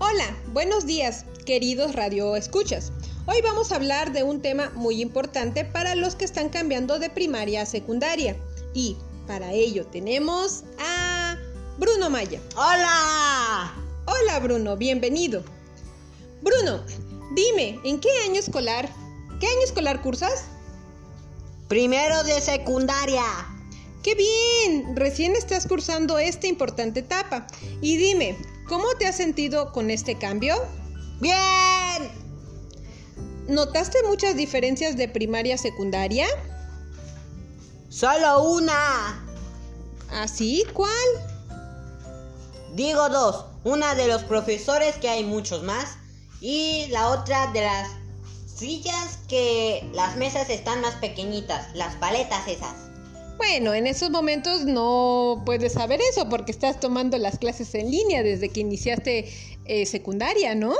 Hola, buenos días, queridos radio escuchas. Hoy vamos a hablar de un tema muy importante para los que están cambiando de primaria a secundaria. Y para ello tenemos a Bruno Maya. ¡Hola! Hola Bruno, bienvenido. Bruno, dime, ¿en qué año escolar? ¿Qué año escolar cursas? Primero de secundaria. ¡Qué bien! Recién estás cursando esta importante etapa. Y dime, ¿cómo te has sentido con este cambio? ¡Bien! ¿Notaste muchas diferencias de primaria a secundaria? Solo una. ¿Así? ¿Cuál? Digo dos. Una de los profesores, que hay muchos más. Y la otra de las sillas, que las mesas están más pequeñitas. Las paletas esas. Bueno, en esos momentos no puedes saber eso porque estás tomando las clases en línea desde que iniciaste eh, secundaria, ¿no?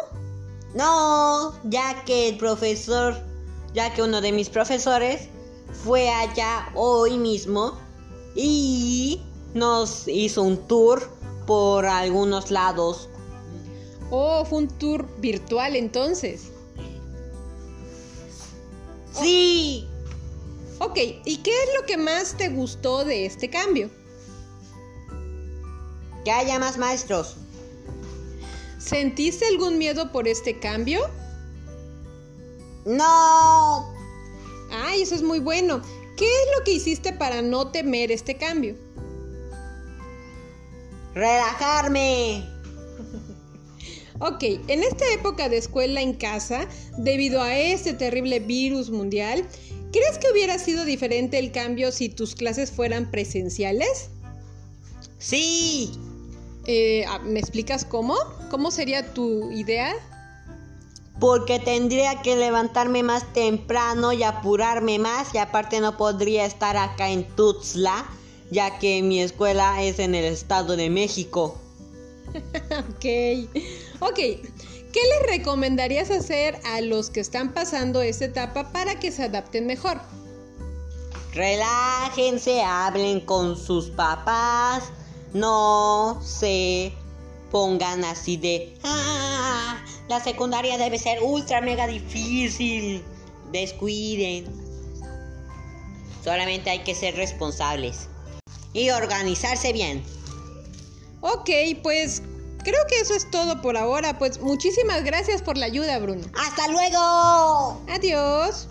No, ya que el profesor, ya que uno de mis profesores fue allá hoy mismo y nos hizo un tour por algunos lados. Oh, fue un tour virtual entonces. ¿Y qué es lo que más te gustó de este cambio? Que haya más maestros. ¿Sentiste algún miedo por este cambio? No. Ay, eso es muy bueno. ¿Qué es lo que hiciste para no temer este cambio? Relajarme. Ok, en esta época de escuela en casa, debido a este terrible virus mundial, ¿crees que hubiera sido diferente el cambio si tus clases fueran presenciales? Sí. Eh, ah, ¿Me explicas cómo? ¿Cómo sería tu idea? Porque tendría que levantarme más temprano y apurarme más y aparte no podría estar acá en Tuxtla, ya que mi escuela es en el Estado de México. ok. Ok. ¿Qué les recomendarías hacer a los que están pasando esta etapa para que se adapten mejor? Relájense, hablen con sus papás, no se pongan así de, ah, la secundaria debe ser ultra mega difícil. Descuiden. Solamente hay que ser responsables y organizarse bien. Ok, pues creo que eso es todo por ahora. Pues muchísimas gracias por la ayuda, Bruno. ¡Hasta luego! Adiós.